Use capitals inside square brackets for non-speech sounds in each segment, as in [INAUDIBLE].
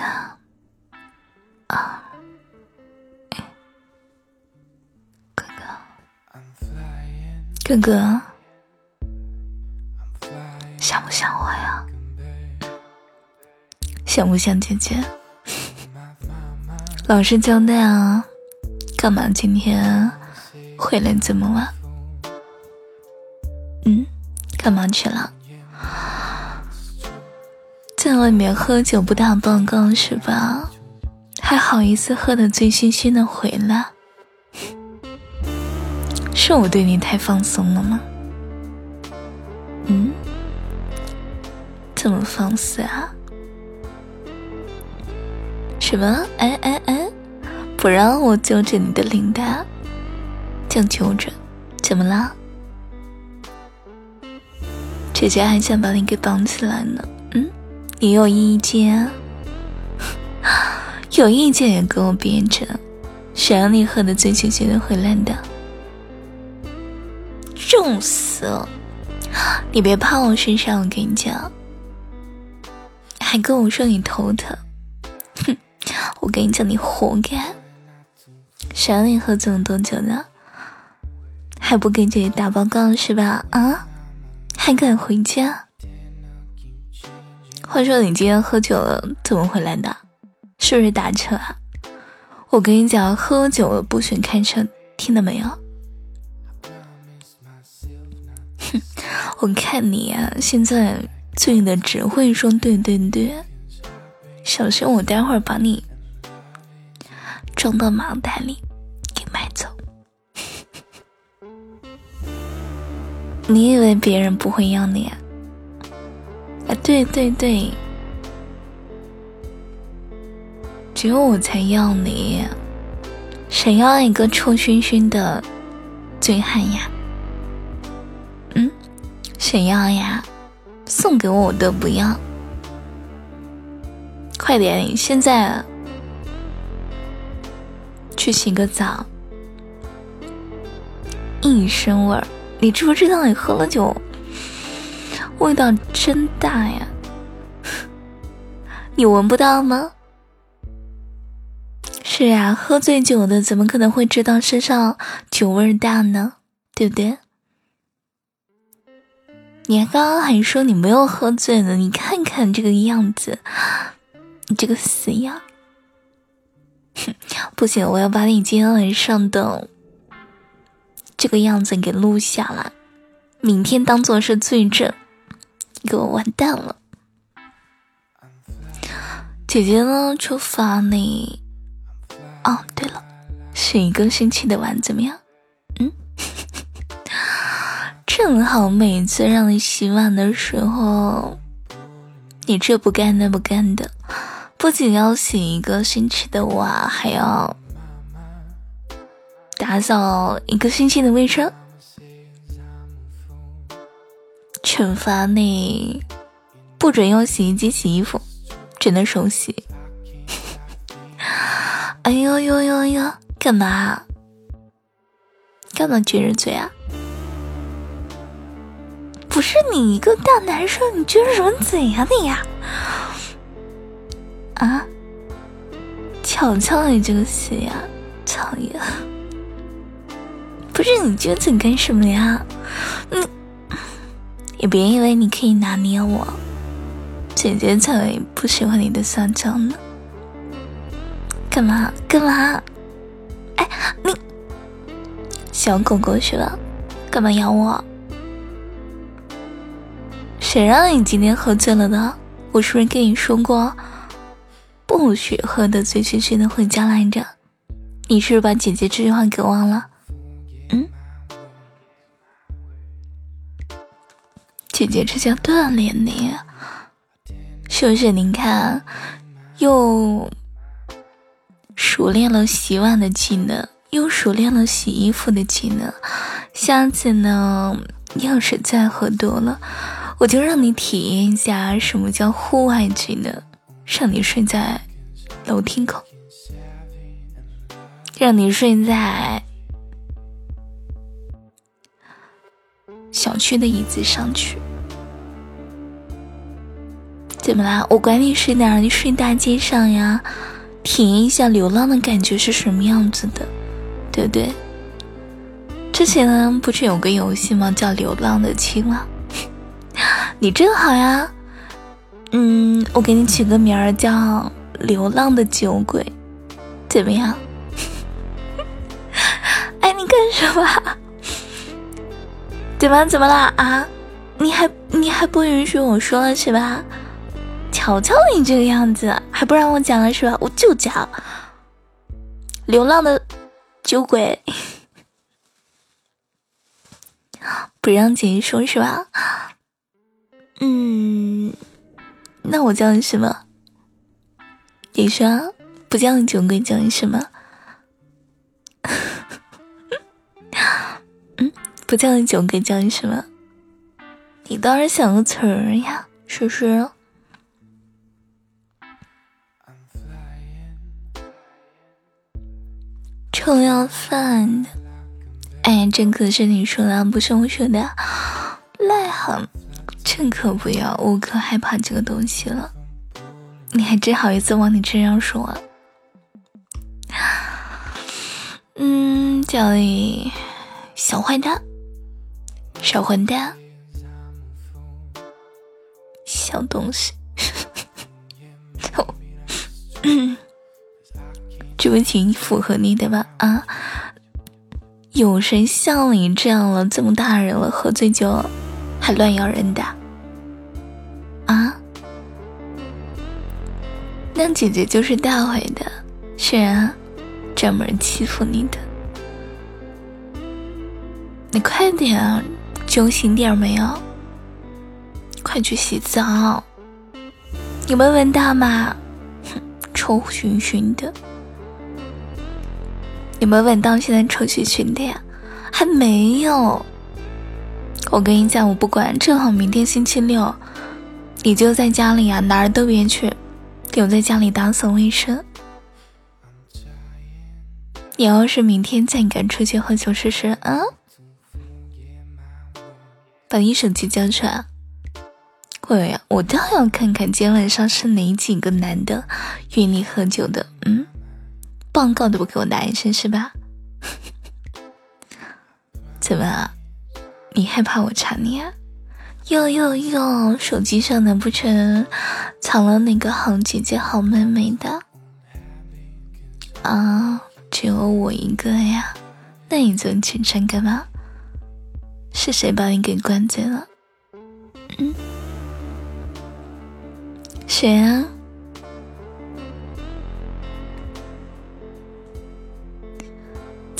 啊，哥哥，哥哥，想不想我呀？想不想姐姐？[LAUGHS] 老实交代啊！干嘛今天回来这么晚？嗯，干嘛去了？在外面喝酒不打报告是吧？还好意思喝的醉醺醺的回来？是我对你太放松了吗？嗯？这么放肆啊？什么？哎哎哎！不让我揪着你的领带，就揪着，怎么了？姐姐还想把你给绑起来呢。你有意见？[LAUGHS] 有意见也跟我别着，谁让你喝的醉醺醺的回来的？重死了！你别趴我身上，我跟你讲，还跟我说你头疼。哼 [LAUGHS] 我跟你讲，你活该！谁让你喝这么多酒的？还不给姐姐打报告是吧？啊？还敢回家？话说你今天喝酒了，怎么回来的？是不是打车啊？我跟你讲，喝酒了不许开车，听到没有？哼！[LAUGHS] 我看你呀，现在醉的只会说对对对，小心我待会儿把你。装到麻袋里，给买走。[LAUGHS] 你以为别人不会要你啊？啊，对对对，只有我才要你。谁要一个臭熏熏的醉汉呀？嗯，谁要呀？送给我我都不要。快点，现在。去洗个澡，一身味儿。你知不知道你喝了酒，味道真大呀？[LAUGHS] 你闻不到吗？是呀，喝醉酒的怎么可能会知道身上酒味大呢？对不对？你刚刚还说你没有喝醉呢，你看看这个样子，你这个死样！哼，[LAUGHS] 不行，我要把你今天晚上的这个样子给录下来，明天当做是罪证，给我完蛋了。姐姐呢，就发你。哦，对了，是一个星期的碗怎么样？嗯，[LAUGHS] 正好每次让你洗碗的时候，你这不干那不干的。不仅要洗一个星期的碗，还要打扫一个星期的卫生。惩罚你，不准用洗衣机洗衣服，只能手洗。[LAUGHS] 哎呦呦呦呦，干嘛？干嘛撅着嘴啊？不是你一个大男生，你撅着什么嘴呀你呀？啊！瞧瞧你这个鞋呀，讨厌！不是你撅嘴干什么呀？你也别以为你可以拿捏我，姐姐才不喜欢你的撒娇呢。干嘛干嘛？哎，你小狗狗是吧？干嘛咬我？谁让你今天喝醉了的？我是不是跟你说过？不许喝的醉醺醺的回家来着！你是不是把姐姐这句话给忘了？姐姐这叫锻炼你，是不是？您看，又熟练了洗碗的技能，又熟练了洗衣服的技能。下次呢，要是再喝多了，我就让你体验一下什么叫户外技能。让你睡在楼梯口，让你睡在小区的椅子上去，怎么啦？我管你睡哪儿，你睡大街上呀，体验一下流浪的感觉是什么样子的，对不对？之前，不是有个游戏吗？叫《流浪的青蛙》，[LAUGHS] 你正好呀。嗯，我给你取个名儿叫《流浪的酒鬼》，怎么样？[LAUGHS] 哎，你干什么？怎么怎么啦？啊？你还你还不允许我说了是吧？瞧瞧你这个样子，还不让我讲了是吧？我就讲，流浪的酒鬼，[GASPS] 不让姐姐说是吧？嗯，那我叫你什么？你说不叫你酒鬼，叫你什么？[LAUGHS] 嗯，不叫你酒鬼，叫你什么？你倒是想个词儿呀，是不臭要饭的，哎，这可是你说的，不是我说的。癞蛤蟆，这可不要，我可害怕这个东西了。你还真好意思往你身上说？嗯，叫你小坏蛋，小混蛋。小东西，臭 [LAUGHS] 这不挺符合你的吧？啊，有谁像你这样了这么大人了，喝醉酒还乱咬人的？啊？那姐姐就是大回的，是啊，专门欺负你的。你快点，酒醒点没有？快去洗澡！有没有闻到吗？哼，臭熏熏的！有没有稳到？现在臭熏熏的呀？还没有。我跟你讲，我不管，正好明天星期六，你就在家里啊，哪儿都别去，留在家里打扫卫生。你要是明天再敢出去喝酒试试啊？把你手机交出来！对呀，我倒要看看今天晚上是哪几个男的约你喝酒的。嗯，报告都不给我拿一声是吧？[LAUGHS] 怎么？你害怕我查你啊？哟哟哟，手机上难不成藏了哪个好姐姐、好妹妹的？啊，只有我一个呀？那你这么紧张干嘛？是谁把你给灌醉了？嗯。谁啊？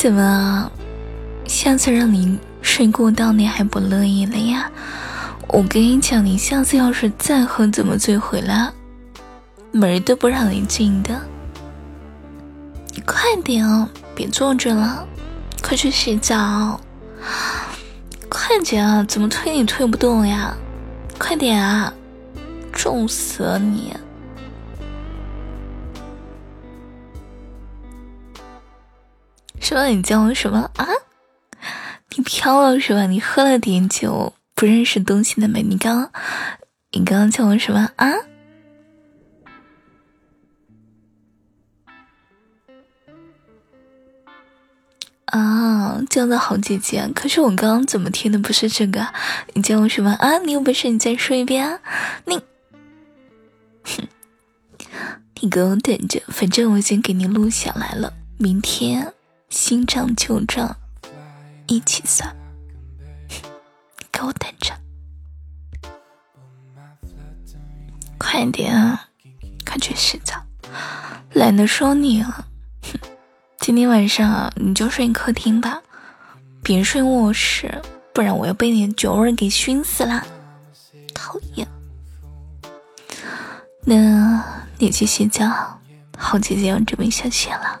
怎么，下次让你睡过道，你还不乐意了呀？我跟你讲，你下次要是再喝怎么醉回来，门都不让你进的。你快点哦，别坐着了，快去洗澡。快点啊！怎么推你推不动呀？快点啊！重死了你！说你叫我什么啊？你飘了是吧？你喝了点酒，不认识东西的美。你刚，你刚刚叫我什么啊？啊，叫的好姐姐。可是我刚刚怎么听的不是这个？你叫我什么啊？你有本事你再说一遍啊！你。哼，你给我等着，反正我已经给你录下来了。明天新账旧账一起算，[LAUGHS] 给我等着，快点啊，快去洗澡，懒得说你了。哼，[LAUGHS] 今天晚上，你就睡客厅吧，别睡卧室，不然我要被你的酒味给熏死了，讨厌。那你去洗澡，好姐姐要准备下线了，